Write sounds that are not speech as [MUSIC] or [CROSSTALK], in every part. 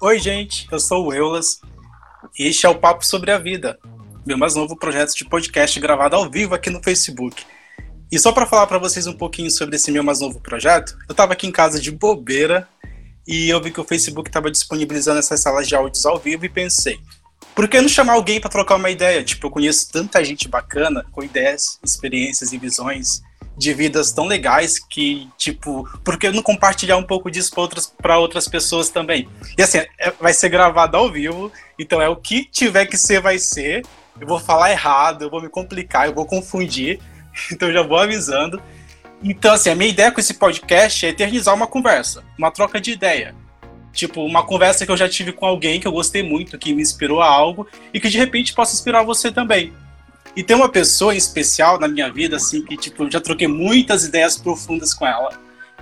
Oi, gente, eu sou o Eulas e este é o Papo sobre a Vida, meu mais novo projeto de podcast gravado ao vivo aqui no Facebook. E só para falar para vocês um pouquinho sobre esse meu mais novo projeto, eu estava aqui em casa de bobeira e eu vi que o Facebook estava disponibilizando essas salas de áudios ao vivo e pensei, por que não chamar alguém para trocar uma ideia? Tipo, eu conheço tanta gente bacana com ideias, experiências e visões de vidas tão legais que, tipo, por que não compartilhar um pouco disso para outras, outras pessoas também? E assim, é, vai ser gravado ao vivo, então é o que tiver que ser, vai ser. Eu vou falar errado, eu vou me complicar, eu vou confundir, [LAUGHS] então já vou avisando. Então, assim, a minha ideia com esse podcast é eternizar uma conversa, uma troca de ideia. Tipo, uma conversa que eu já tive com alguém que eu gostei muito, que me inspirou a algo e que de repente possa inspirar você também. E tem uma pessoa em especial na minha vida, assim, que tipo, eu já troquei muitas ideias profundas com ela.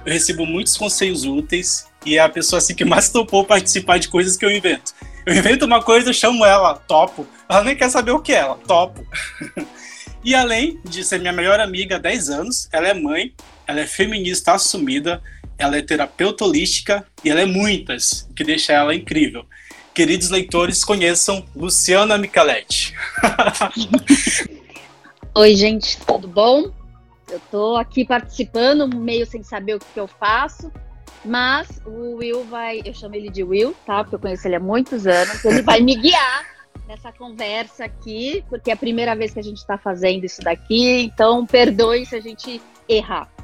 Eu recebo muitos conselhos úteis e é a pessoa assim que mais topou participar de coisas que eu invento. Eu invento uma coisa, eu chamo ela, topo. Ela nem quer saber o que é ela, topo. [LAUGHS] e além de ser minha melhor amiga há 10 anos, ela é mãe, ela é feminista assumida, ela é terapeuta holística e ela é muitas, que deixa ela incrível queridos leitores, conheçam Luciana Micheletti. [LAUGHS] Oi, gente, tudo bom? Eu tô aqui participando, meio sem saber o que eu faço, mas o Will vai, eu chamo ele de Will, tá? Porque eu conheço ele há muitos anos, ele vai me guiar nessa conversa aqui, porque é a primeira vez que a gente está fazendo isso daqui, então perdoe se a gente errar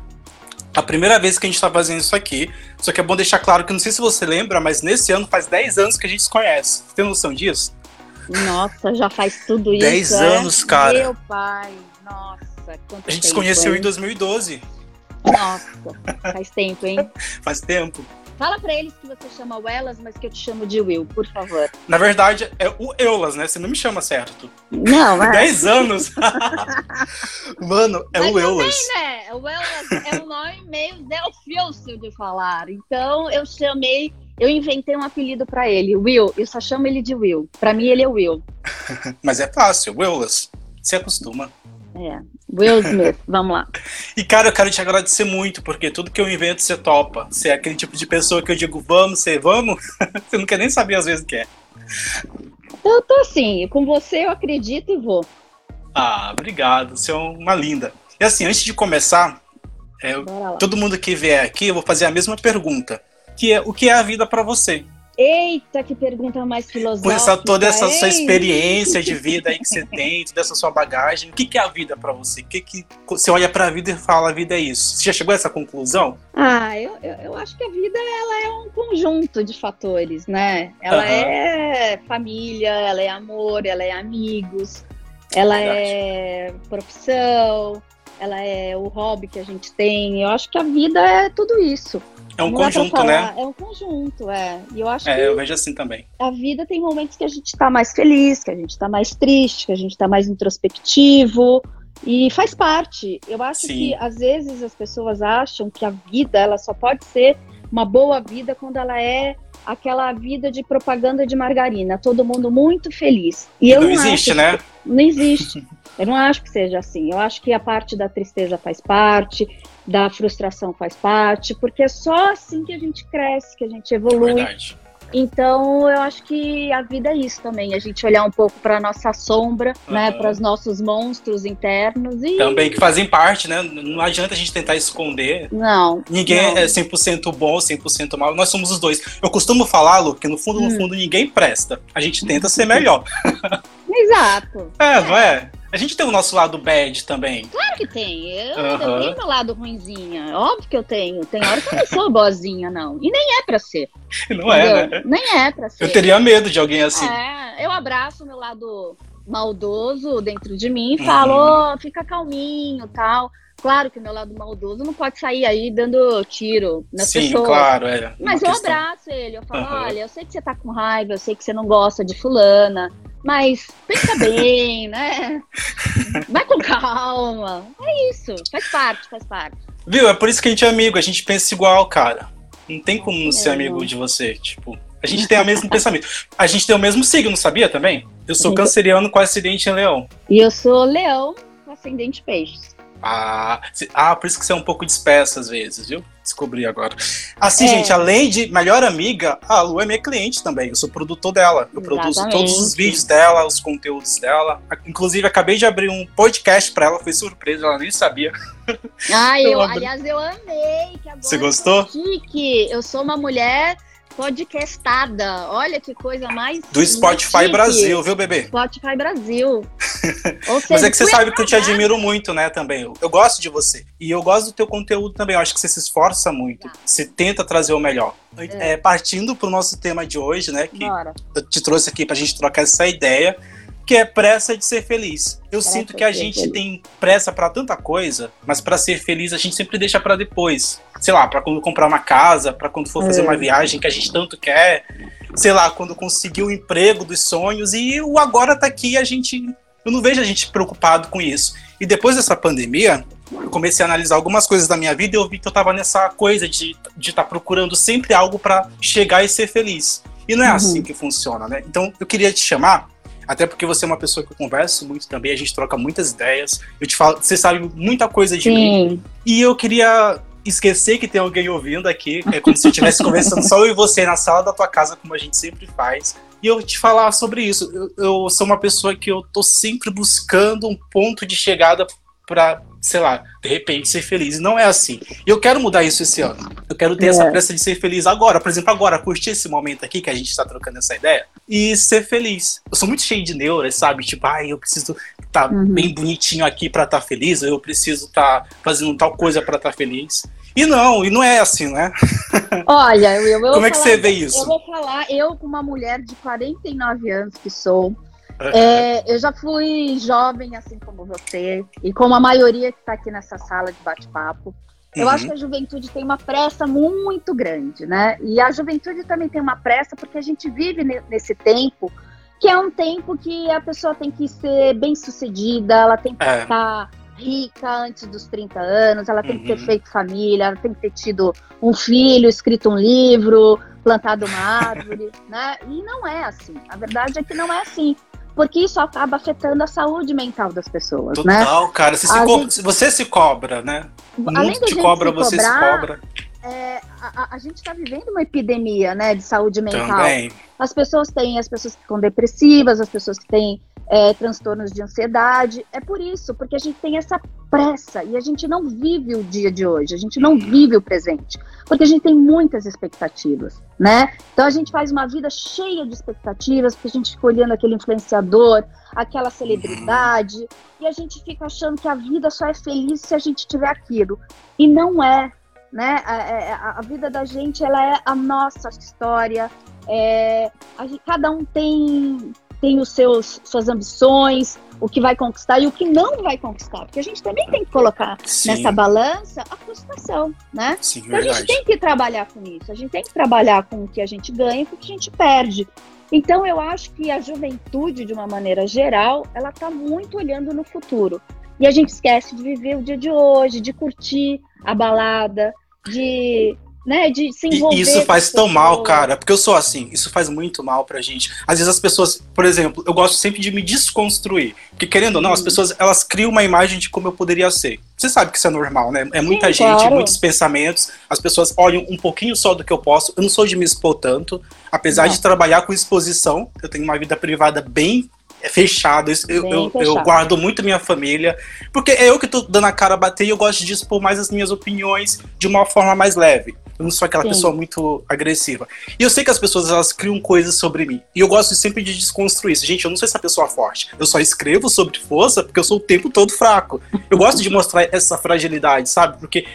a primeira vez que a gente tá fazendo isso aqui. Só que é bom deixar claro que não sei se você lembra, mas nesse ano faz 10 anos que a gente se conhece. Você tem noção disso? Nossa, já faz tudo isso. 10 é? anos, cara. Meu pai, nossa. A gente se conheceu em 2012. Nossa, faz tempo, hein? [LAUGHS] faz tempo. Fala para eles que você chama o Elas, mas que eu te chamo de Will, por favor. Na verdade, é o Eulas, né? Você não me chama certo. Não, é. 10 anos. [LAUGHS] [LAUGHS] Mano, é mas o Eulas. Também, né? O Eulas é um nome meio delfioso de falar. Então, eu chamei eu inventei um apelido para ele, Will. Eu só chamo ele de Will. Para mim, ele é Will. [LAUGHS] Mas é fácil, Willas. Se acostuma. É. Will Smith, [LAUGHS] vamos lá. E, cara, eu quero te agradecer muito, porque tudo que eu invento você topa. Você é aquele tipo de pessoa que eu digo vamos, você vamos, [LAUGHS] você não quer nem saber às vezes o que é. Eu tô assim, com você eu acredito e vou. Ah, obrigado, você é uma linda. E assim, antes de começar, é, todo mundo que vier aqui, eu vou fazer a mesma pergunta, que é o que é a vida para você? Eita, que pergunta mais filosófica. Com essa, toda essa sua experiência de [LAUGHS] vida aí que você tem, toda essa sua bagagem, o que, que é a vida para você? O que, que você olha para a vida e fala a vida é isso? Você já chegou a essa conclusão? Ah, eu, eu, eu acho que a vida ela é um conjunto de fatores, né? Ela uhum. é família, ela é amor, ela é amigos, ela Verdade. é profissão, ela é o hobby que a gente tem. Eu acho que a vida é tudo isso. É um Não conjunto, né? É um conjunto, é. E eu acho é, que eu vejo assim também. A vida tem momentos que a gente tá mais feliz, que a gente tá mais triste, que a gente tá mais introspectivo. E faz parte. Eu acho Sim. que às vezes as pessoas acham que a vida ela só pode ser uma boa vida quando ela é aquela vida de propaganda de margarina, todo mundo muito feliz. E eu não, não existe, né? Não existe. eu não acho que seja assim. Eu acho que a parte da tristeza faz parte, da frustração faz parte, porque é só assim que a gente cresce, que a gente evolui. Verdade. Então, eu acho que a vida é isso também, a gente olhar um pouco para nossa sombra, uhum. né, para os nossos monstros internos e também que fazem parte, né? Não adianta a gente tentar esconder. Não. Ninguém não. é 100% bom, 100% mal. Nós somos os dois. Eu costumo falar, Lu, que no fundo, hum. no fundo ninguém presta. A gente tenta [LAUGHS] ser melhor. Exato. É, é, não é? A gente tem o nosso lado bad também. Claro que tem. Eu, uhum. eu tenho meu lado ruimzinha. Óbvio que eu tenho. Tem hora que eu não sou boazinha, não. E nem é pra ser. [LAUGHS] Não é, entendeu? é, né? Nem é pra ser. Eu teria medo de alguém assim. É, eu abraço o meu lado maldoso dentro de mim e uhum. falo, oh, fica calminho tal. Claro que o meu lado maldoso não pode sair aí dando tiro nas Sim, pessoas. claro, é. Mas eu questão. abraço ele, eu falo, uhum. olha, eu sei que você tá com raiva, eu sei que você não gosta de fulana, mas pensa bem, né? Vai com calma. É isso, faz parte, faz parte. Viu? É por isso que a gente é amigo, a gente pensa igual, cara. Não tem como não ser amigo de você, tipo. A gente tem o mesmo [LAUGHS] pensamento. A gente tem o mesmo signo, sabia também? Eu sou canceriano com acidente em leão. E eu sou leão com ascendente peixes. Ah, ah, por isso que você é um pouco disperso às vezes, viu? Descobri agora. Assim, é. gente, além de melhor amiga, a Lu é minha cliente também. Eu sou produtor dela. Eu Exatamente. produzo todos os vídeos dela, os conteúdos dela. Inclusive, acabei de abrir um podcast para ela, foi surpresa, ela nem sabia. Ah, [LAUGHS] eu, eu aliás, eu amei. Você gostou? Chique. Eu sou uma mulher podcastada. Olha que coisa mais. Do Spotify Brasil, viu, bebê? Spotify Brasil. Seja, Mas é que você sabe que eu te admiro muito, né, também. Eu, eu, gosto de você. E eu gosto do teu conteúdo também. Eu acho que você se esforça muito. Tá. Você tenta trazer o melhor. É. É, partindo pro nosso tema de hoje, né? Que Bora. eu te trouxe aqui pra gente trocar essa ideia que é pressa de ser feliz. Eu pressa sinto que a gente feliz. tem pressa para tanta coisa, mas para ser feliz a gente sempre deixa para depois. Sei lá, para quando comprar uma casa, para quando for fazer é. uma viagem que a gente tanto quer, sei lá, quando conseguir o emprego dos sonhos e o agora tá aqui, a gente eu não vejo a gente preocupado com isso. E depois dessa pandemia, eu comecei a analisar algumas coisas da minha vida e eu vi que eu tava nessa coisa de estar de tá procurando sempre algo para chegar e ser feliz. E não é uhum. assim que funciona, né? Então eu queria te chamar até porque você é uma pessoa que eu converso muito também, a gente troca muitas ideias. Eu te falo, você sabe muita coisa de Sim. mim. E eu queria esquecer que tem alguém ouvindo aqui. É como se eu estivesse [LAUGHS] conversando só eu e você na sala da tua casa, como a gente sempre faz. E eu te falar sobre isso. Eu, eu sou uma pessoa que eu tô sempre buscando um ponto de chegada para, sei lá, de repente ser feliz. E não é assim. E eu quero mudar isso esse ano. Eu quero ter é. essa pressa de ser feliz agora. Por exemplo, agora, curtir esse momento aqui que a gente está trocando essa ideia e ser feliz. Eu sou muito cheio de neuras, sabe? Tipo, ai, eu preciso estar tá uhum. bem bonitinho aqui para estar tá feliz, eu preciso estar tá fazendo tal coisa para estar tá feliz. E não, e não é assim, né? [LAUGHS] Olha, eu, eu Como é que você vê isso? Eu vou falar, eu, com uma mulher de 49 anos que sou, é, eu já fui jovem, assim como você, e como a maioria que está aqui nessa sala de bate-papo. Eu uhum. acho que a juventude tem uma pressa muito grande, né? E a juventude também tem uma pressa porque a gente vive nesse tempo que é um tempo que a pessoa tem que ser bem sucedida, ela tem que é. estar rica antes dos 30 anos, ela tem uhum. que ter uhum. feito família, ela tem que ter tido um filho, escrito um livro, plantado uma árvore, [LAUGHS] né? E não é assim. A verdade é que não é assim porque isso acaba afetando a saúde mental das pessoas, Total, né? Total, cara. Você, se gente... você se cobra, né? Além te cobra, se você cobrar, se cobra. É, a, a, gente está vivendo uma epidemia, né, de saúde mental. Também. As pessoas têm, as pessoas que ficam depressivas, as pessoas que têm é, transtornos de ansiedade. É por isso, porque a gente tem essa pressa e a gente não vive o dia de hoje, a gente não vive o presente, porque a gente tem muitas expectativas, né? Então a gente faz uma vida cheia de expectativas, porque a gente fica olhando aquele influenciador, aquela celebridade, e a gente fica achando que a vida só é feliz se a gente tiver aquilo. E não é, né? A, é, a, a vida da gente, ela é a nossa história, é, a gente, cada um tem tem os seus suas ambições, o que vai conquistar e o que não vai conquistar, porque a gente também tem que colocar Sim. nessa balança a frustração, né? Sim, então verdade. a gente tem que trabalhar com isso, a gente tem que trabalhar com o que a gente ganha e com o que a gente perde. Então eu acho que a juventude, de uma maneira geral, ela está muito olhando no futuro. E a gente esquece de viver o dia de hoje, de curtir a balada, de né, de se envolver. E isso faz tão mal, cara, porque eu sou assim, isso faz muito mal pra gente. Às vezes as pessoas, por exemplo, eu gosto sempre de me desconstruir, porque querendo ou não, as pessoas, elas criam uma imagem de como eu poderia ser. Você sabe que isso é normal, né? É muita Sim, gente, claro. muitos pensamentos, as pessoas olham um pouquinho só do que eu posso. Eu não sou de me expor tanto, apesar não. de trabalhar com exposição, eu tenho uma vida privada bem fechada. Eu, eu, fechado. eu, guardo muito minha família, porque é eu que tô dando a cara a bater e eu gosto de expor mais as minhas opiniões de uma forma mais leve. Eu não sou aquela Sim. pessoa muito agressiva. E eu sei que as pessoas elas criam coisas sobre mim. E eu gosto sempre de desconstruir isso. Gente, eu não sou essa pessoa forte. Eu só escrevo sobre força porque eu sou o tempo todo fraco. Eu gosto de mostrar essa fragilidade, sabe? Porque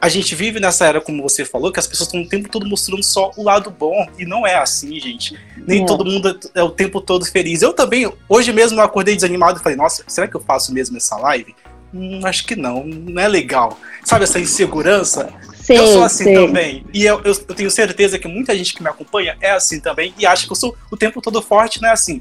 a gente vive nessa era, como você falou, que as pessoas estão o tempo todo mostrando só o lado bom. E não é assim, gente. Nem é. todo mundo é o tempo todo feliz. Eu também, hoje mesmo, eu acordei desanimado e falei, nossa, será que eu faço mesmo essa live? Hum, acho que não, não é legal. Sabe essa insegurança? Sei, eu sou assim sei. também. E eu, eu, eu, tenho certeza que muita gente que me acompanha é assim também e acha que eu sou o tempo todo forte, não é assim.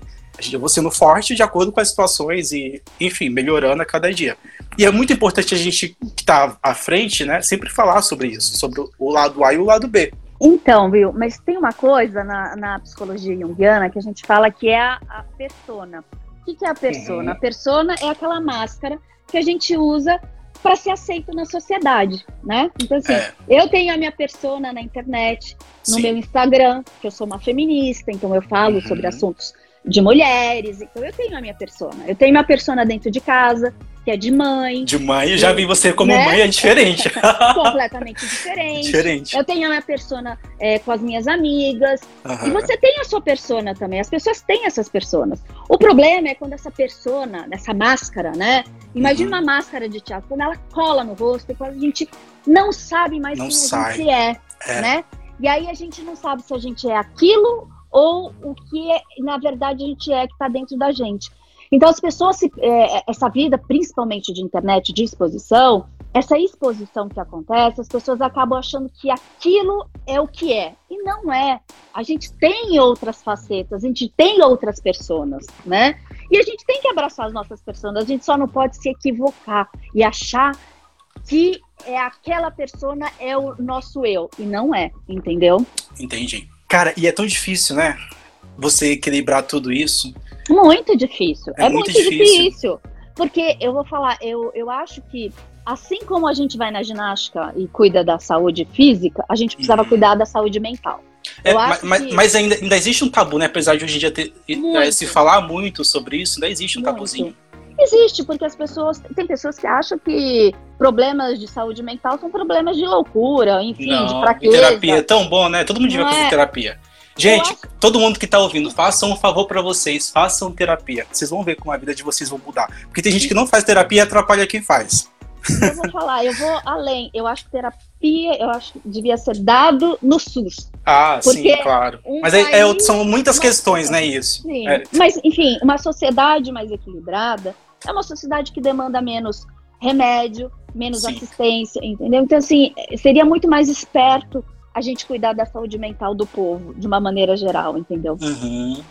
Eu vou sendo forte de acordo com as situações e, enfim, melhorando a cada dia. E é muito importante a gente que está à frente, né, sempre falar sobre isso, sobre o lado A e o lado B. Então, viu, mas tem uma coisa na, na psicologia junguiana que a gente fala que é a, a persona. O que, que é a persona? Uhum. A persona é aquela máscara que a gente usa para ser aceito na sociedade, né? Então, assim, é. eu tenho a minha persona na internet, no Sim. meu Instagram, que eu sou uma feminista, então eu falo uhum. sobre assuntos de mulheres, então eu tenho a minha persona. Eu tenho minha persona dentro de casa, que é de mãe. De mãe, eu já vi você como né? mãe, é diferente. [LAUGHS] Completamente diferente. Diferente. Eu tenho a minha persona é, com as minhas amigas. Uhum. E você tem a sua persona também. As pessoas têm essas personas. O problema é quando essa persona, essa máscara, né? Imagina uhum. uma máscara de teatro, quando ela cola no rosto e quando a gente não sabe mais não quem sai. a gente é, é, né? E aí a gente não sabe se a gente é aquilo ou o que, é, na verdade, a gente é que está dentro da gente. Então, as pessoas, se, é, essa vida, principalmente de internet, de exposição, essa exposição que acontece, as pessoas acabam achando que aquilo é o que é. E não é. A gente tem outras facetas, a gente tem outras pessoas, né? E a gente tem que abraçar as nossas pessoas, a gente só não pode se equivocar e achar que é aquela persona é o nosso eu. E não é, entendeu? Entendi. Cara, e é tão difícil, né? Você equilibrar tudo isso. Muito difícil. É, é muito, muito difícil. difícil. Porque eu vou falar, eu, eu acho que assim como a gente vai na ginástica e cuida da saúde física, a gente precisava uhum. cuidar da saúde mental. É, mas, que... mas ainda, ainda existe um tabu, né? Apesar de hoje em dia ter, é, se falar muito sobre isso, ainda existe um muito. tabuzinho. Existe, porque as pessoas. Tem pessoas que acham que problemas de saúde mental são problemas de loucura, enfim, Não, de fraqueza. Terapia é tão bom, né? Todo mundo devia fazer é. terapia. Gente, acho... todo mundo que tá ouvindo, façam um favor para vocês, façam terapia. Vocês vão ver como a vida de vocês vai mudar. Porque tem gente que não faz terapia e atrapalha quem faz. Eu vou falar, eu vou além. Eu acho que terapia, eu acho que devia ser dado no SUS. Ah, sim, claro. Um Mas é, é, são muitas questões, né, isso. Sim. É. Mas, enfim, uma sociedade mais equilibrada, é uma sociedade que demanda menos remédio, menos Sim. assistência, entendeu? Então, assim, seria muito mais esperto a gente cuidar da saúde mental do povo, de uma maneira geral, entendeu? Uhum.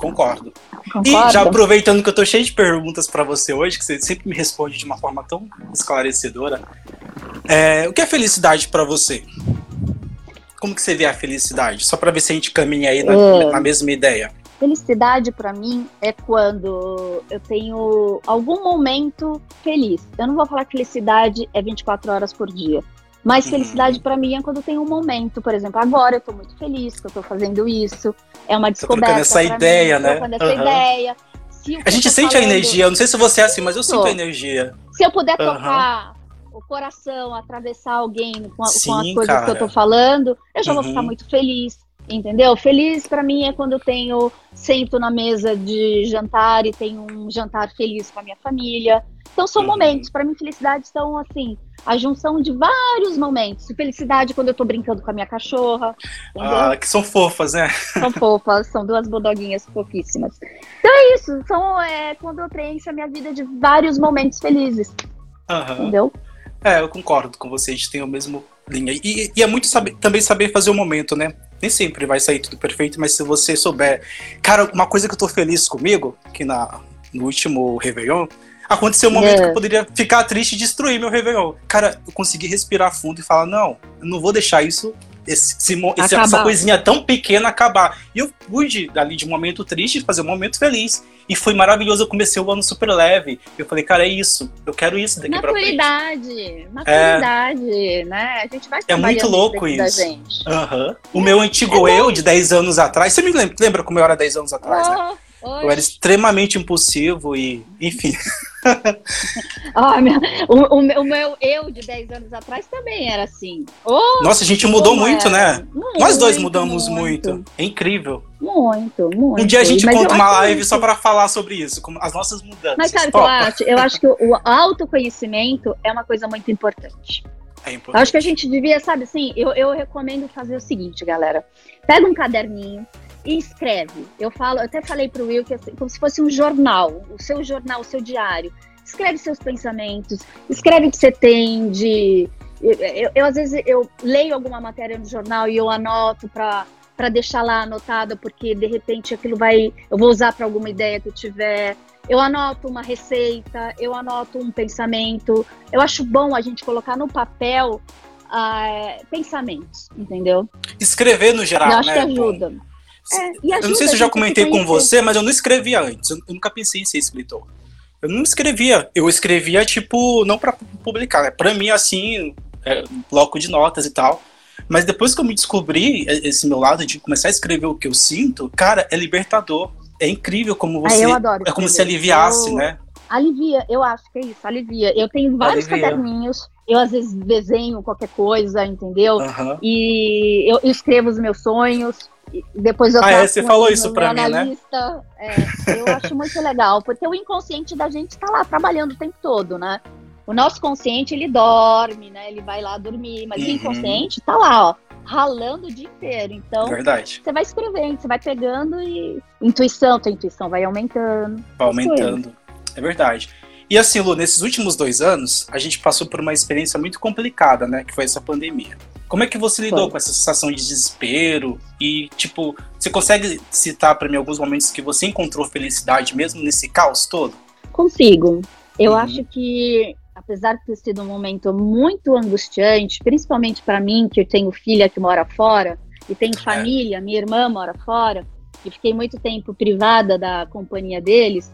Concordo. Concordo. E já aproveitando que eu tô cheio de perguntas para você hoje, que você sempre me responde de uma forma tão esclarecedora, é, o que é felicidade para você? Como que você vê a felicidade? Só para ver se a gente caminha aí na, é. na mesma ideia. Felicidade para mim é quando eu tenho algum momento feliz. Eu não vou falar que felicidade é 24 horas por dia. Mas uhum. felicidade para mim é quando tem um momento, por exemplo, agora eu tô muito feliz que eu tô fazendo isso. É uma descoberta. Tô essa ideia, mim, né? essa uhum. ideia. a gente sente falando... a energia, eu não sei se você é assim, mas eu sinto a energia. Se eu puder uhum. tocar o coração, atravessar alguém com, a, Sim, com as coisas cara. que eu tô falando, eu já vou ficar uhum. muito feliz. Entendeu? Feliz para mim é quando eu tenho, sento na mesa de jantar e tenho um jantar feliz com a minha família. Então são uhum. momentos, para mim felicidade são assim, a junção de vários momentos. Felicidade quando eu tô brincando com a minha cachorra. Entendeu? Ah, que são fofas, né? São fofas, são duas budoguinhas fofíssimas. Então é isso, são é, quando eu preencho a minha vida de vários momentos felizes. Uhum. Entendeu? É, eu concordo com você, a gente tem o mesmo linha. E, e é muito saber, também saber fazer o momento, né? Nem sempre vai sair tudo perfeito, mas se você souber. Cara, uma coisa que eu tô feliz comigo, que na, no último Réveillon, aconteceu um momento é. que eu poderia ficar triste e destruir meu Réveillon. Cara, eu consegui respirar fundo e falar: não, eu não vou deixar isso esse, esse, essa coisinha tão pequena acabar. E eu pude, dali de um momento triste, fazer um momento feliz. E foi maravilhoso. Eu comecei o ano super leve. Eu falei, cara, é isso. Eu quero isso daqui pra frente. Maturidade. Maturidade, é... né? A gente vai É muito louco isso. Uhum. O meu antigo é eu, de 10 anos atrás. Você me lembra, lembra como eu era 10 anos atrás, oh. né? Eu era extremamente impulsivo e, enfim. [LAUGHS] ah, meu, o, o, meu eu de 10 anos atrás também era assim. Oh, Nossa, a gente mudou muito, era. né? Muito, Nós dois mudamos muito. muito. É incrível. Muito, muito. Um dia a gente Mas conta uma live só para falar sobre isso, como as nossas mudanças. Mas sabe o que eu acho? Eu acho que o autoconhecimento é uma coisa muito importante. É importante. Acho que a gente devia, sabe assim, eu, eu recomendo fazer o seguinte, galera. Pega um caderninho, e escreve. Eu falo, eu até falei para o Will que é como se fosse um jornal, o seu jornal, o seu diário. Escreve seus pensamentos, escreve o que você tem de. Eu, eu, eu às vezes eu leio alguma matéria no jornal e eu anoto para para deixar lá anotada, porque de repente aquilo vai, eu vou usar para alguma ideia que eu tiver. Eu anoto uma receita, eu anoto um pensamento. Eu acho bom a gente colocar no papel uh, pensamentos, entendeu? Escrever no geral, eu acho né? que ajuda. É, eu não sei se eu já comentei com você, mas eu não escrevia antes. Eu nunca pensei em ser escritor. Eu não escrevia. Eu escrevia, tipo, não para publicar, né? Pra mim, assim, é, bloco de notas e tal. Mas depois que eu me descobri esse meu lado de começar a escrever o que eu sinto, cara, é libertador. É incrível como ah, você. Ah, é como se aliviasse, eu... né? Alivia, eu acho que é isso, alivia. Eu tenho vários alivia. caderninhos, eu às vezes desenho qualquer coisa, entendeu? Uhum. E eu escrevo os meus sonhos, depois eu Ah, é, você falou isso pra mim, né? É, eu acho muito legal, porque o inconsciente da gente tá lá trabalhando o tempo todo, né? O nosso consciente, ele dorme, né? Ele vai lá dormir, mas uhum. o inconsciente tá lá, ó, ralando o dia inteiro. Então, Verdade. você vai escrevendo, você vai pegando e intuição, tua intuição vai aumentando. Vai aumentando. É verdade. E assim, Lu, nesses últimos dois anos, a gente passou por uma experiência muito complicada, né? Que foi essa pandemia. Como é que você lidou foi. com essa sensação de desespero? E, tipo, você consegue citar para mim alguns momentos que você encontrou felicidade mesmo nesse caos todo? Consigo. Eu uhum. acho que, apesar de ter sido um momento muito angustiante, principalmente para mim, que eu tenho filha que mora fora, e tenho é. família, é. minha irmã mora fora, e fiquei muito tempo privada da companhia deles,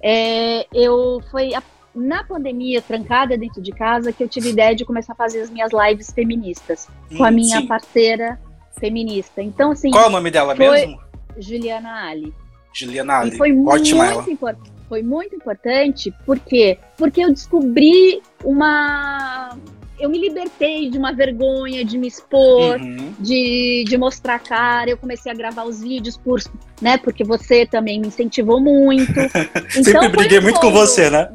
é, eu foi a, na pandemia, trancada dentro de casa, que eu tive ideia de começar a fazer as minhas lives feministas hum, com a minha sim. parceira feminista. Então, assim. Qual é o nome dela mesmo? Juliana Ali. Juliana Ali. E foi Ótima muito importante. Foi muito importante, por quê? Porque eu descobri uma eu me libertei de uma vergonha de me expor, uhum. de, de mostrar a cara. Eu comecei a gravar os vídeos por, né? Porque você também me incentivou muito. [LAUGHS] Então, Sempre briguei um muito combo, com você, né?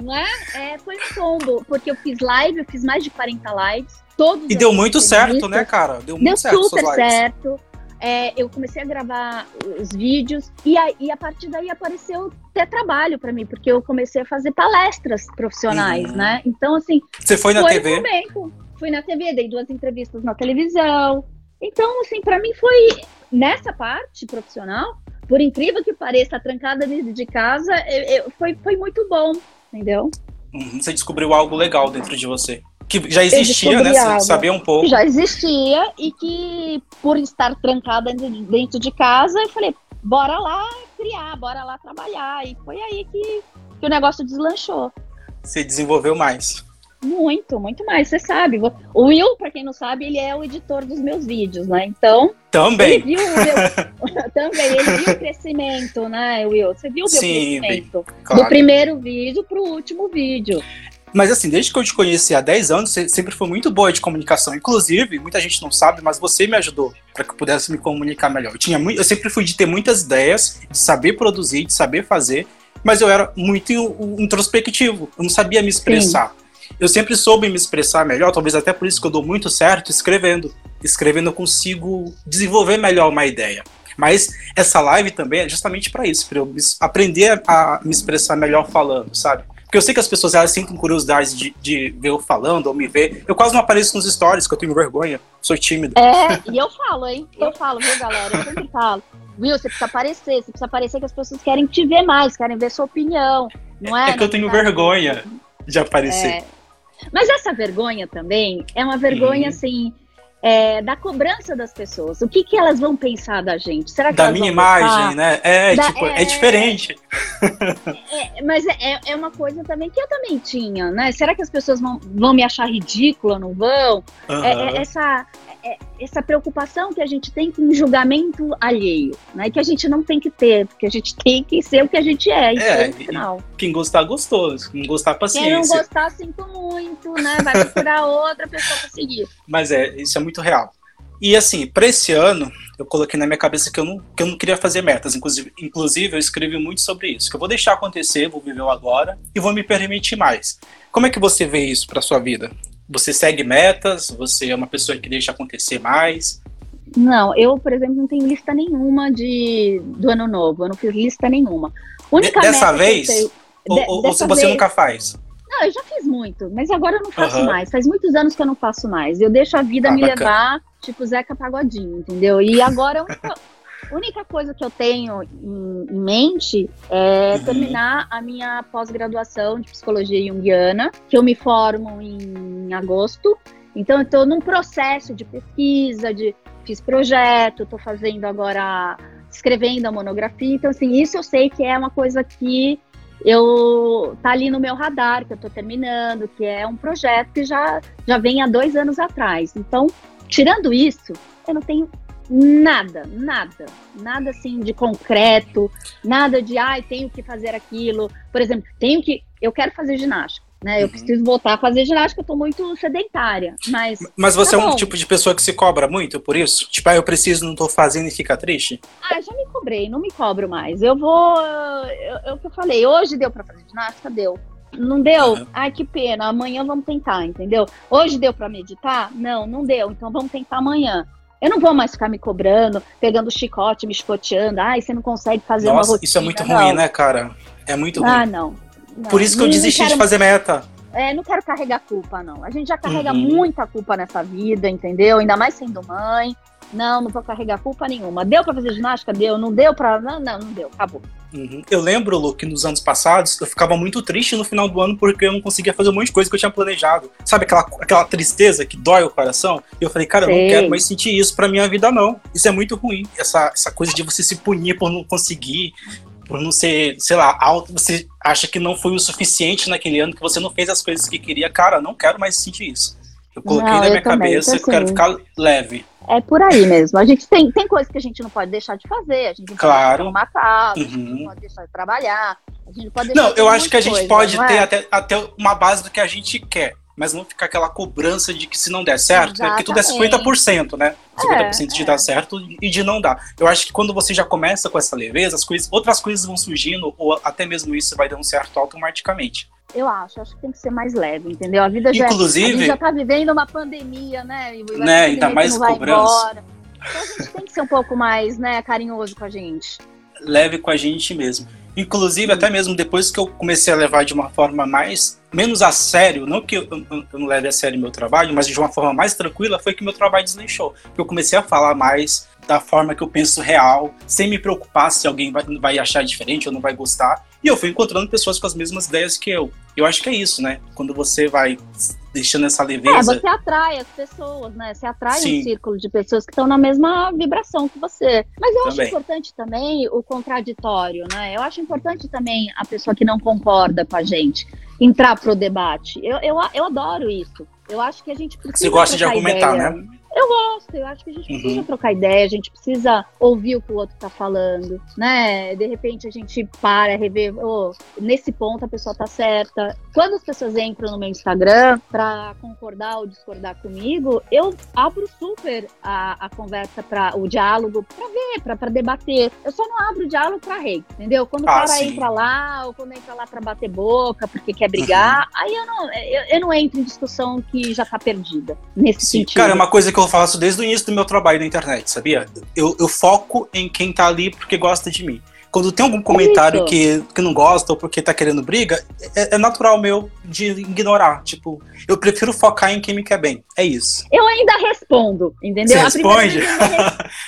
É? é? Foi um combo, porque eu fiz live, eu fiz mais de 40 lives. Todos e deu muito certo, né, cara? Deu muito deu certo. Deu super certo é, eu comecei a gravar os vídeos e, a, e a partir daí apareceu ter trabalho para mim, porque eu comecei a fazer palestras profissionais, uhum. né? Então, assim. Você foi na foi TV? Um. Fui na TV, dei duas entrevistas na televisão. Então, assim, para mim foi nessa parte profissional, por incrível que pareça, trancada dentro de casa, eu, eu, foi, foi muito bom, entendeu? Uhum, você descobriu algo legal dentro de você que já existia, né? Você sabia um pouco. Já existia e que por estar trancada dentro de casa, eu falei, bora lá criar, bora lá trabalhar. E foi aí que, que o negócio deslanchou. Você desenvolveu mais. Muito, muito mais. Você sabe. O Will, para quem não sabe, ele é o editor dos meus vídeos, né? Então. Também. Ele viu o meu, [LAUGHS] também, ele viu o crescimento, né, Will? Você viu o meu Sim, crescimento? Claro. Do primeiro vídeo pro último vídeo. Mas assim, desde que eu te conheci há 10 anos, você sempre foi muito boa de comunicação. Inclusive, muita gente não sabe, mas você me ajudou para que eu pudesse me comunicar melhor. Eu, tinha muito, eu sempre fui de ter muitas ideias, de saber produzir, de saber fazer, mas eu era muito introspectivo. Eu não sabia me expressar. Sim. Eu sempre soube me expressar melhor, talvez até por isso que eu dou muito certo escrevendo. Escrevendo eu consigo desenvolver melhor uma ideia. Mas essa live também é justamente para isso, para eu aprender a me expressar melhor falando, sabe? Porque eu sei que as pessoas elas sentem curiosidade de, de ver eu falando ou me ver. Eu quase não apareço nos stories, que eu tenho vergonha, sou tímido. É, e eu falo, hein? Eu falo, viu, galera? Eu sempre falo. Viu, você precisa aparecer, você precisa aparecer que as pessoas querem te ver mais, querem ver sua opinião, não é? É que eu tenho vergonha de aparecer. É. Mas essa vergonha também é uma vergonha, uhum. assim, é, da cobrança das pessoas. O que, que elas vão pensar da gente? Será que da minha imagem, né? É, da, tipo, é, é diferente. É, mas é, é uma coisa também que eu também tinha, né? Será que as pessoas vão, vão me achar ridícula, não vão? Uhum. essa, é, essa preocupação que a gente tem com o julgamento alheio, né? Que a gente não tem que ter, porque a gente tem que ser o que a gente é, é final. Quem gostar, gostou. Quem gostar, paciência. Quem não gostar, sinto muito, né? Vai procurar [LAUGHS] outra pessoa pra seguir. Mas é, isso é muito real. E assim, para esse ano, eu coloquei na minha cabeça que eu não, que eu não queria fazer metas. Inclusive, inclusive, eu escrevi muito sobre isso. Que eu vou deixar acontecer, vou viver o agora e vou me permitir mais. Como é que você vê isso para sua vida? Você segue metas? Você é uma pessoa que deixa acontecer mais? Não, eu, por exemplo, não tenho lista nenhuma de do ano novo. Eu não fiz lista nenhuma. Única dessa vez? Ou, de, ou você vez, nunca faz? Não, eu já fiz muito, mas agora eu não faço uhum. mais. Faz muitos anos que eu não faço mais. Eu deixo a vida ah, me bacana. levar, tipo Zeca Pagodinho, entendeu? E agora A [LAUGHS] única coisa que eu tenho em, em mente é uhum. terminar a minha pós-graduação de psicologia junguiana, que eu me formo em agosto. Então, eu estou num processo de pesquisa, de fiz projeto, estou fazendo agora, escrevendo a monografia. Então, assim, isso eu sei que é uma coisa que eu tá ali no meu radar, que eu estou terminando, que é um projeto que já, já vem há dois anos atrás. Então, tirando isso, eu não tenho nada, nada, nada assim de concreto, nada de, ai, tenho que fazer aquilo. Por exemplo, tenho que, eu quero fazer ginástica. Né, eu uhum. preciso voltar a fazer ginástica, eu tô muito sedentária, mas... Mas você tá é um tipo de pessoa que se cobra muito por isso? Tipo, ah, eu preciso, não tô fazendo e fica triste? Ah, já me cobrei, não me cobro mais. Eu vou... É o que eu falei, hoje deu pra fazer ginástica? Deu. Não deu? Uhum. Ai, que pena, amanhã vamos tentar, entendeu? Hoje deu para meditar? Não, não deu, então vamos tentar amanhã. Eu não vou mais ficar me cobrando, pegando chicote, me chicoteando. Ai, você não consegue fazer Nossa, uma rotina. isso é muito ruim, né, cara? É muito ruim. Ah, não. não. Por isso que eu desisti quero... de fazer meta. É, não quero carregar culpa, não. A gente já carrega uhum. muita culpa nessa vida, entendeu? Ainda mais sendo mãe. Não, não vou carregar culpa nenhuma. Deu para fazer ginástica? Deu. Não deu para. Não, não, não deu. Acabou. Uhum. Eu lembro, Lu, que nos anos passados eu ficava muito triste no final do ano porque eu não conseguia fazer um monte de coisa que eu tinha planejado. Sabe aquela, aquela tristeza que dói o coração? E eu falei, cara, eu não quero mais sentir isso pra minha vida, não. Isso é muito ruim. Essa, essa coisa de você se punir por não conseguir, por não ser, sei lá, alto, você acha que não foi o suficiente naquele ano, que você não fez as coisas que queria. Cara, não quero mais sentir isso. Eu coloquei não, na minha também, cabeça que eu quero ficar leve. É por aí mesmo. A gente tem, tem coisas que a gente não pode deixar de fazer. A gente não claro. pode arrumar casa, uhum. a gente não pode deixar de trabalhar. A gente pode não, eu acho que a gente coisa, pode ter é? até, até uma base do que a gente quer. Mas não ficar aquela cobrança de que se não der certo, né? porque tudo é 50%, né? 50% é, de é. dar certo e de não dar. Eu acho que quando você já começa com essa leveza, as coisas, outras coisas vão surgindo, ou até mesmo isso vai dando certo automaticamente. Eu acho, acho que tem que ser mais leve, entendeu? A vida já, Inclusive, a gente já tá vivendo uma pandemia, né? E né? Ainda mais cobrança. Então a gente tem que ser um pouco mais, né, carinhoso com a gente. Leve com a gente mesmo. Inclusive, até mesmo depois que eu comecei a levar de uma forma mais menos a sério, não que eu, eu, eu não leve a sério meu trabalho, mas de uma forma mais tranquila, foi que meu trabalho desleixou. Que eu comecei a falar mais da forma que eu penso real, sem me preocupar se alguém vai, vai achar diferente ou não vai gostar. E eu fui encontrando pessoas com as mesmas ideias que eu. Eu acho que é isso, né? Quando você vai deixando essa leveza. É, você atrai as pessoas, né? Você atrai Sim. um círculo de pessoas que estão na mesma vibração que você. Mas eu também. acho importante também o contraditório, né? Eu acho importante também a pessoa que não concorda com a gente entrar pro debate. Eu, eu, eu adoro isso. Eu acho que a gente precisa. Você gosta de argumentar, ideia. né? Eu gosto, eu acho que a gente precisa uhum. trocar ideia, a gente precisa ouvir o que o outro tá falando, né? De repente a gente para, rever, oh, nesse ponto a pessoa tá certa. Quando as pessoas entram no meu Instagram para concordar ou discordar comigo, eu abro super a, a conversa para o diálogo para ver, para debater. Eu só não abro o diálogo para rei, entendeu? Quando o ah, cara sim. entra lá, ou quando entra lá para bater boca, porque quer brigar, uhum. aí eu não, eu, eu, não entro em discussão que já tá perdida nesse sim. sentido. Cara, é uma coisa que eu eu faço desde o início do meu trabalho na internet, sabia? Eu, eu foco em quem tá ali porque gosta de mim. Quando tem algum comentário que, que não gosta ou porque tá querendo briga, é, é, natural meu de ignorar. Tipo, eu prefiro focar em quem me quer bem. É isso. Eu ainda respondo, entendeu? Você responde?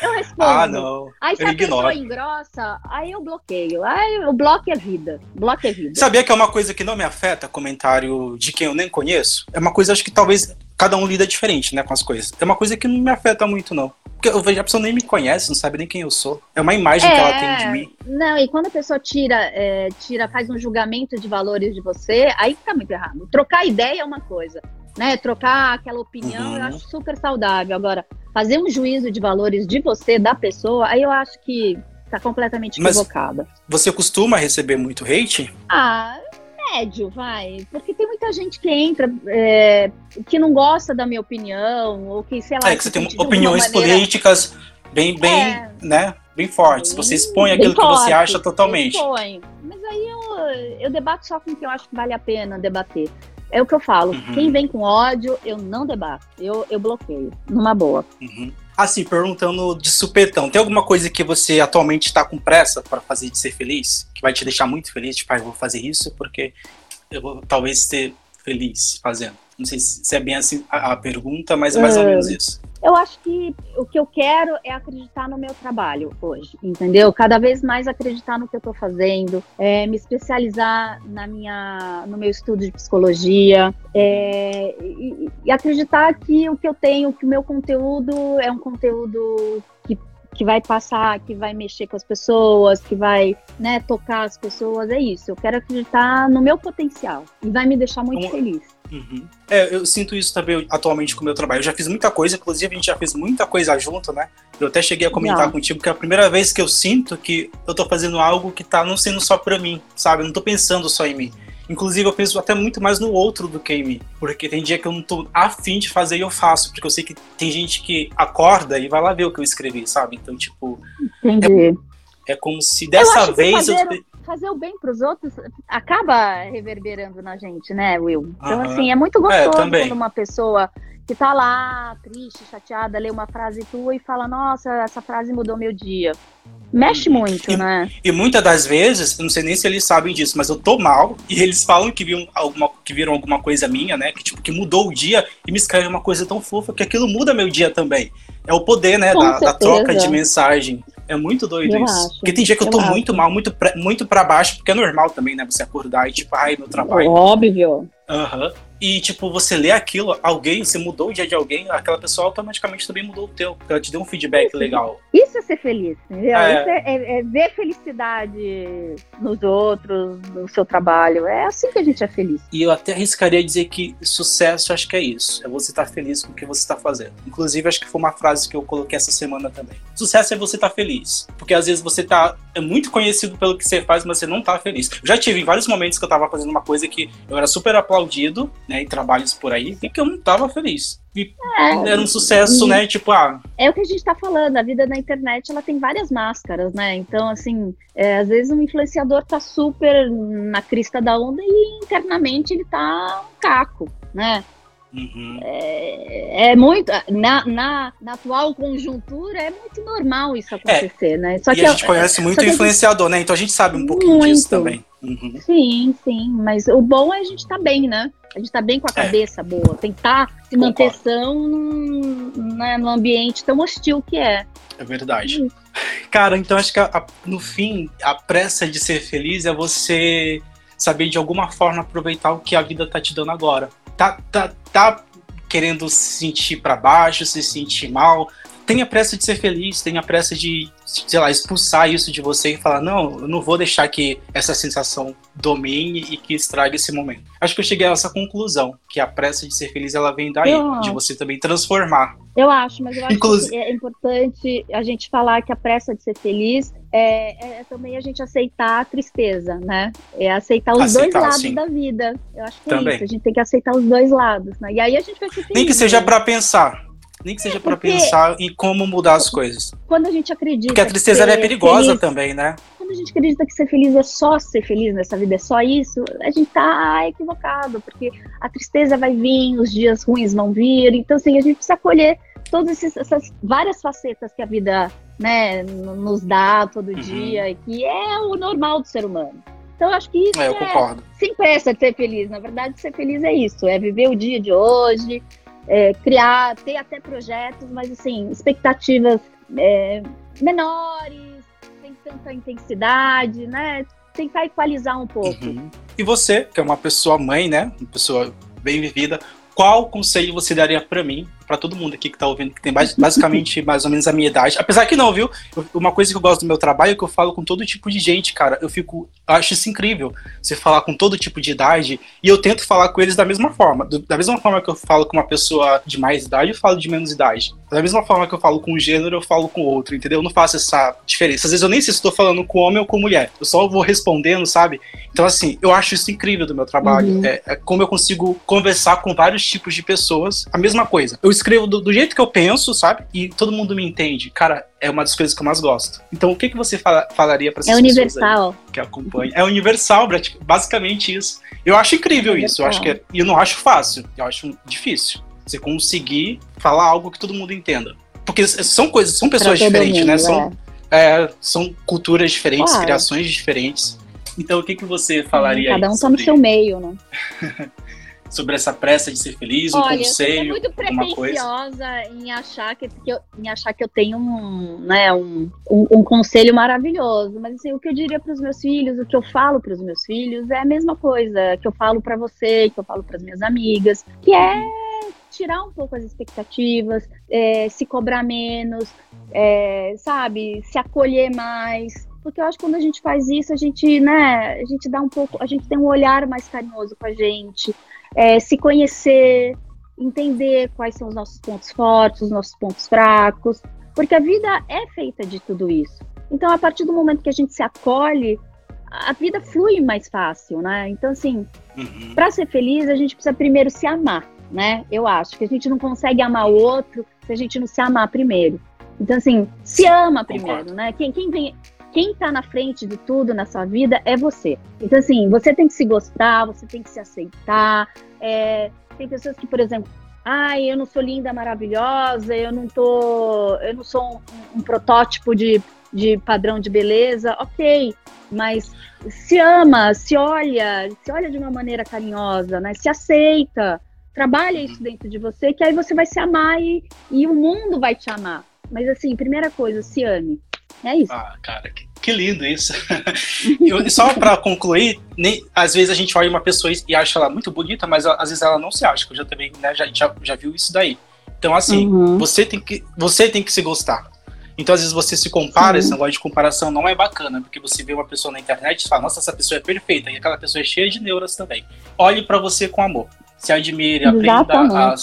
Eu [LAUGHS] respondo. ah, não. Aí se eu a ignoro. pessoa engrossa, aí eu bloqueio. Aí o bloco é vida. Bloco é vida. Sabia que é uma coisa que não me afeta, comentário de quem eu nem conheço? É uma coisa, acho que talvez cada um lida diferente, né, com as coisas. É uma coisa que não me afeta muito, não. Porque eu vejo a pessoa nem me conhece, não sabe nem quem eu sou. É uma imagem é, que ela tem de mim. Não, e quando a pessoa tira, é, tira, faz um julgamento de valores de você, aí fica muito errado. Trocar ideia é uma coisa, né? Trocar aquela opinião uhum. eu acho super saudável. Agora, fazer um juízo de valores de você, da pessoa, aí eu acho que tá completamente equivocada. Mas você costuma receber muito hate? Ah, médio, vai. Porque tem muita gente que entra é, que não gosta da minha opinião, ou que, sei lá. É que você tem opiniões maneira... políticas bem, bem, é, né? Bem fortes. Você expõe aquilo forte, que você acha totalmente. Expõe. Mas aí eu, eu debato só com o que eu acho que vale a pena debater. É o que eu falo. Uhum. Quem vem com ódio, eu não debato. Eu, eu bloqueio. Numa boa. Uhum. Assim, perguntando de supetão, tem alguma coisa que você atualmente está com pressa para fazer de ser feliz? Que vai te deixar muito feliz? Tipo, ah, eu vou fazer isso porque eu vou talvez ser feliz fazendo. Não sei se é bem assim a, a pergunta, mas é mais ou menos isso. Eu acho que o que eu quero é acreditar no meu trabalho hoje, entendeu? Cada vez mais acreditar no que eu estou fazendo, é, me especializar na minha, no meu estudo de psicologia é, e, e acreditar que o que eu tenho, que o meu conteúdo é um conteúdo que que vai passar, que vai mexer com as pessoas, que vai, né, tocar as pessoas, é isso. Eu quero acreditar no meu potencial e vai me deixar muito Como... feliz. Uhum. É, eu sinto isso também atualmente com o meu trabalho. Eu já fiz muita coisa, inclusive a gente já fez muita coisa junto, né? Eu até cheguei a comentar já. contigo que é a primeira vez que eu sinto que eu tô fazendo algo que tá não sendo só pra mim, sabe? Eu não tô pensando só em mim. Inclusive, eu penso até muito mais no outro do que em mim. Porque tem dia que eu não tô afim de fazer e eu faço. Porque eu sei que tem gente que acorda e vai lá ver o que eu escrevi, sabe? Então, tipo. Entendi. É, é como se dessa eu vez fazer, eu. Fazer o bem pros outros acaba reverberando na gente, né, Will? Então, assim, é muito é, gostoso é, quando uma pessoa que tá lá, triste, chateada, lê uma frase tua e fala: Nossa, essa frase mudou meu dia. Mexe muito, e, né? E muitas das vezes, eu não sei nem se eles sabem disso, mas eu tô mal e eles falam que viram alguma, que viram alguma coisa minha, né? Que tipo, que mudou o dia e me escrevem uma coisa tão fofa que aquilo muda meu dia também. É o poder, né, da, da, troca de mensagem. É muito doido eu isso. Acho, porque tem dia que eu tô muito mal, muito pra, muito para baixo, porque é normal também, né? Você acordar e tipo, ai, meu trabalho. Óbvio. Aham. Uhum. E, tipo, você lê aquilo, alguém, você mudou o dia de alguém, aquela pessoa automaticamente também mudou o teu. Porque ela te deu um feedback isso, legal. Isso é ser feliz, entendeu? É. Isso é, é, é, ver felicidade nos outros, no seu trabalho. É assim que a gente é feliz. E eu até arriscaria dizer que sucesso, acho que é isso. É você estar tá feliz com o que você está fazendo. Inclusive, acho que foi uma frase que eu coloquei essa semana também. Sucesso é você estar tá feliz. Porque às vezes você tá é muito conhecido pelo que você faz, mas você não tá feliz. Eu já tive vários momentos que eu tava fazendo uma coisa que eu era super aplaudido, né, em trabalhos por aí, e que eu não tava feliz. E é, era um sucesso, e, né? Tipo, ah. É o que a gente tá falando, a vida na internet ela tem várias máscaras, né? Então, assim, é, às vezes um influenciador tá super na crista da onda e internamente ele tá um caco, né? Uhum. É, é, muito. Na, na, na, atual conjuntura é muito normal isso acontecer, é, né? Só que e a gente conhece muito influenciador, gente... né? Então a gente sabe um pouquinho muito. disso também. Uhum. Sim, sim. Mas o bom é a gente estar tá bem, né? A gente estar tá bem com a é. cabeça boa. Tentar se manter são num, né, num ambiente tão hostil que é. É verdade. Uhum. Cara, então acho que a, a, no fim, a pressa de ser feliz é você saber de alguma forma aproveitar o que a vida tá te dando agora. Tá, tá, tá querendo se sentir para baixo, se sentir mal, tenha pressa de ser feliz, tenha pressa de, sei lá, expulsar isso de você e falar: não, eu não vou deixar que essa sensação domine e que estrague esse momento. Acho que eu cheguei a essa conclusão, que a pressa de ser feliz ela vem daí, de você também transformar. Eu acho, mas eu acho Inclusive... que é importante a gente falar que a pressa de ser feliz é, é, também a gente aceitar a tristeza, né? É aceitar os aceitar, dois lados sim. da vida. Eu acho que também. é isso. A gente tem que aceitar os dois lados, né? E aí a gente vai ser feliz. Nem que seja para pensar. Nem que seja é para pensar em como mudar as coisas. Quando a gente acredita. Porque a tristeza é perigosa feliz, também, né? Quando a gente acredita que ser feliz é só ser feliz nessa vida, é só isso, a gente tá equivocado, porque a tristeza vai vir, os dias ruins vão vir. Então, assim, a gente precisa acolher todas essas várias facetas que a vida né, nos dá todo uhum. dia, e que é o normal do ser humano. Então, acho que isso é, eu é, concordo. sem pressa de ser feliz. Na verdade, ser feliz é isso, é viver o dia de hoje, é, criar, ter até projetos, mas assim, expectativas é, menores, sem tanta intensidade, né? Tentar equalizar um pouco. Uhum. E você, que é uma pessoa mãe, né? Uma pessoa bem vivida, qual conselho você daria para mim para todo mundo aqui que tá ouvindo, que tem basicamente [LAUGHS] mais ou menos a minha idade. Apesar que não, viu? Uma coisa que eu gosto do meu trabalho é que eu falo com todo tipo de gente, cara. Eu fico. Eu acho isso incrível. Você falar com todo tipo de idade. E eu tento falar com eles da mesma forma. Do, da mesma forma que eu falo com uma pessoa de mais idade, eu falo de menos idade. Da mesma forma que eu falo com um gênero, eu falo com outro, entendeu? Eu não faço essa diferença. Às vezes eu nem sei se estou falando com homem ou com mulher. Eu só vou respondendo, sabe? Então, assim, eu acho isso incrível do meu trabalho. Uhum. É, é como eu consigo conversar com vários tipos de pessoas. A mesma coisa. Eu escrevo do, do, jeito que eu penso, sabe? E todo mundo me entende. Cara, é uma das coisas que eu mais gosto. Então, o que, que você fala, falaria para essas é universal. que acompanham? É universal, basicamente isso. Eu acho incrível é isso. Eu acho que é, e eu não acho fácil. Eu acho difícil. Você conseguir falar algo que todo mundo entenda. Porque são coisas, são pessoas diferentes, né? mundo, né? São, é. É, são culturas diferentes, claro. criações diferentes. Então, o que, que você falaria Cada um tá no seu meio, né? [LAUGHS] sobre essa pressa de ser feliz, um Olha, conselho, eu sou muito pretensiosa em achar que eu, em achar que eu tenho um, né, um, um, um conselho maravilhoso, mas assim, o que eu diria para os meus filhos, o que eu falo para os meus filhos é a mesma coisa que eu falo para você, que eu falo para as minhas amigas, que é tirar um pouco as expectativas, é, se cobrar menos, é, sabe, se acolher mais, porque eu acho que quando a gente faz isso, a gente, né, a gente dá um pouco, a gente tem um olhar mais carinhoso com a gente, é, se conhecer, entender quais são os nossos pontos fortes, os nossos pontos fracos, porque a vida é feita de tudo isso. Então, a partir do momento que a gente se acolhe, a vida flui mais fácil, né? Então, assim, uhum. para ser feliz, a gente precisa primeiro se amar, né? Eu acho que a gente não consegue amar o outro se a gente não se amar primeiro. Então, assim, se ama primeiro, Concordo. né? Quem, quem vem, quem está na frente de tudo na sua vida é você. Então, assim, você tem que se gostar, você tem que se aceitar. É, tem pessoas que, por exemplo, ai, eu não sou linda, maravilhosa, eu não tô, eu não sou um, um protótipo de, de padrão de beleza, ok, mas se ama, se olha, se olha de uma maneira carinhosa, né? Se aceita, trabalha isso dentro de você, que aí você vai se amar e, e o mundo vai te amar. Mas assim, primeira coisa, se ame. É isso. Ah, cara, que, que lindo isso. [LAUGHS] e só para concluir, nem, às vezes a gente olha uma pessoa e acha ela muito bonita, mas às vezes ela não se acha. Eu já também né, já, já, já viu isso daí. Então, assim, uhum. você, tem que, você tem que se gostar. Então, às vezes você se compara, Sim. esse negócio de comparação não é bacana, porque você vê uma pessoa na internet e fala, nossa, essa pessoa é perfeita, e aquela pessoa é cheia de neuras também. Olhe para você com amor. Se admire, Exatamente. aprenda a,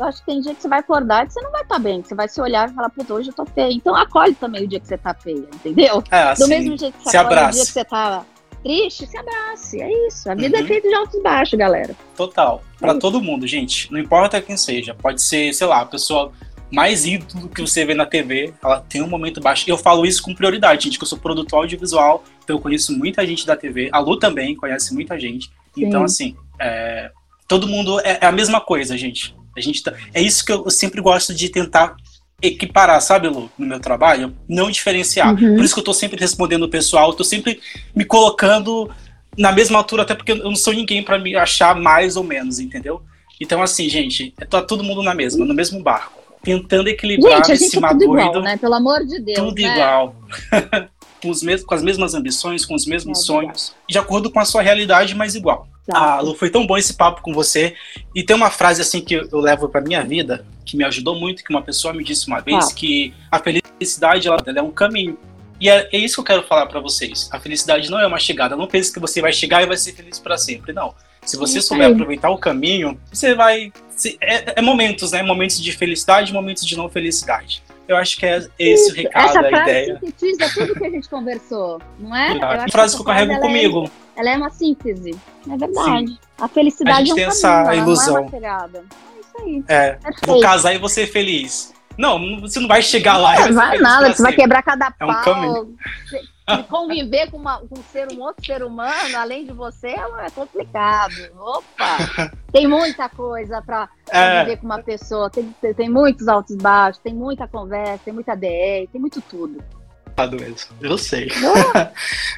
eu acho que tem dia que você vai acordar e você não vai estar tá bem, você vai se olhar e falar, puta, hoje eu tô feia. Então acolhe também o dia que você tá feia, entendeu? É, assim, Do mesmo jeito que você se o dia que você tá triste, se abrace. É isso. A vida é uhum. é feita de altos e baixos, galera. Total. Para é todo mundo, gente. Não importa quem seja. Pode ser, sei lá, a pessoa mais ídolo que você vê na TV, ela tem um momento baixo. Eu falo isso com prioridade, gente, que eu sou produtor audiovisual, então eu conheço muita gente da TV. A Lu também conhece muita gente. Sim. Então, assim, é, todo mundo é, é, a mesma coisa, gente. A gente tá, é isso que eu sempre gosto de tentar equiparar, sabe, Lu, no meu trabalho, não diferenciar. Uhum. Por isso que eu tô sempre respondendo o pessoal, tô sempre me colocando na mesma altura, até porque eu não sou ninguém para me achar mais ou menos, entendeu? Então, assim, gente, tá todo mundo na mesma, no mesmo barco, tentando equilibrar gente, esse é igual, né? Pelo amor de Deus, Tudo né? igual. [LAUGHS] com, os mesmos, com as mesmas ambições, com os mesmos é, sonhos, de acordo com a sua realidade, mas igual. Ah, Lu, foi tão bom esse papo com você. E tem uma frase assim que eu levo para minha vida, que me ajudou muito, que uma pessoa me disse uma vez, ah. que a felicidade ela, ela, é um caminho. E é, é isso que eu quero falar para vocês. A felicidade não é uma chegada. Não pense que você vai chegar e vai ser feliz para sempre. Não. Se você souber aproveitar o caminho, você vai. É, é, momentos, né? Momentos de felicidade, momentos de não felicidade. Eu acho que é esse Isso. o recado, Essa a ideia. sintetiza tudo que a gente conversou, não é? [LAUGHS] A frase que eu carrego comigo. É, ela é uma síntese. É verdade. Sim. A felicidade a gente é um tem essa ilusão. Não é, é isso aí. É. Vou casar e vou ser feliz. Não, você não vai chegar lá. Não vai nada, você vai quebrar cada pau. É um caminho conviver com, uma, com um, ser, um outro ser humano, além de você, é complicado. Opa! Tem muita coisa para é. viver com uma pessoa, tem, tem muitos altos e baixos, tem muita conversa, tem muita DR, tem muito tudo. Mesmo. Eu sei.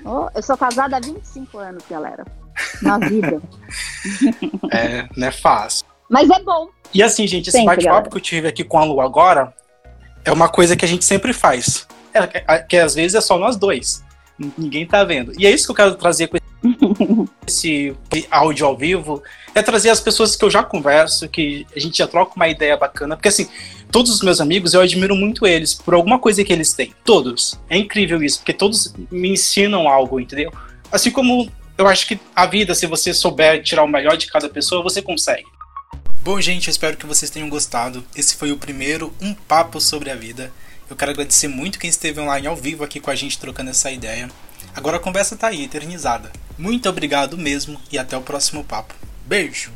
Oh, [LAUGHS] oh, eu sou casada há 25 anos, galera. Na vida. É, não é fácil. Mas é bom. E assim, gente, esse bate-papo que eu tive aqui com a Lu agora é uma coisa que a gente sempre faz é, que às vezes é só nós dois. Ninguém tá vendo. E é isso que eu quero trazer com [LAUGHS] esse áudio ao vivo. É trazer as pessoas que eu já converso, que a gente já troca uma ideia bacana. Porque assim, todos os meus amigos, eu admiro muito eles por alguma coisa que eles têm. Todos. É incrível isso, porque todos me ensinam algo, entendeu? Assim como eu acho que a vida, se você souber tirar o melhor de cada pessoa, você consegue. Bom, gente, eu espero que vocês tenham gostado. Esse foi o primeiro Um Papo sobre a Vida. Eu quero agradecer muito quem esteve online ao vivo aqui com a gente trocando essa ideia. Agora a conversa tá aí, eternizada. Muito obrigado mesmo e até o próximo papo. Beijo!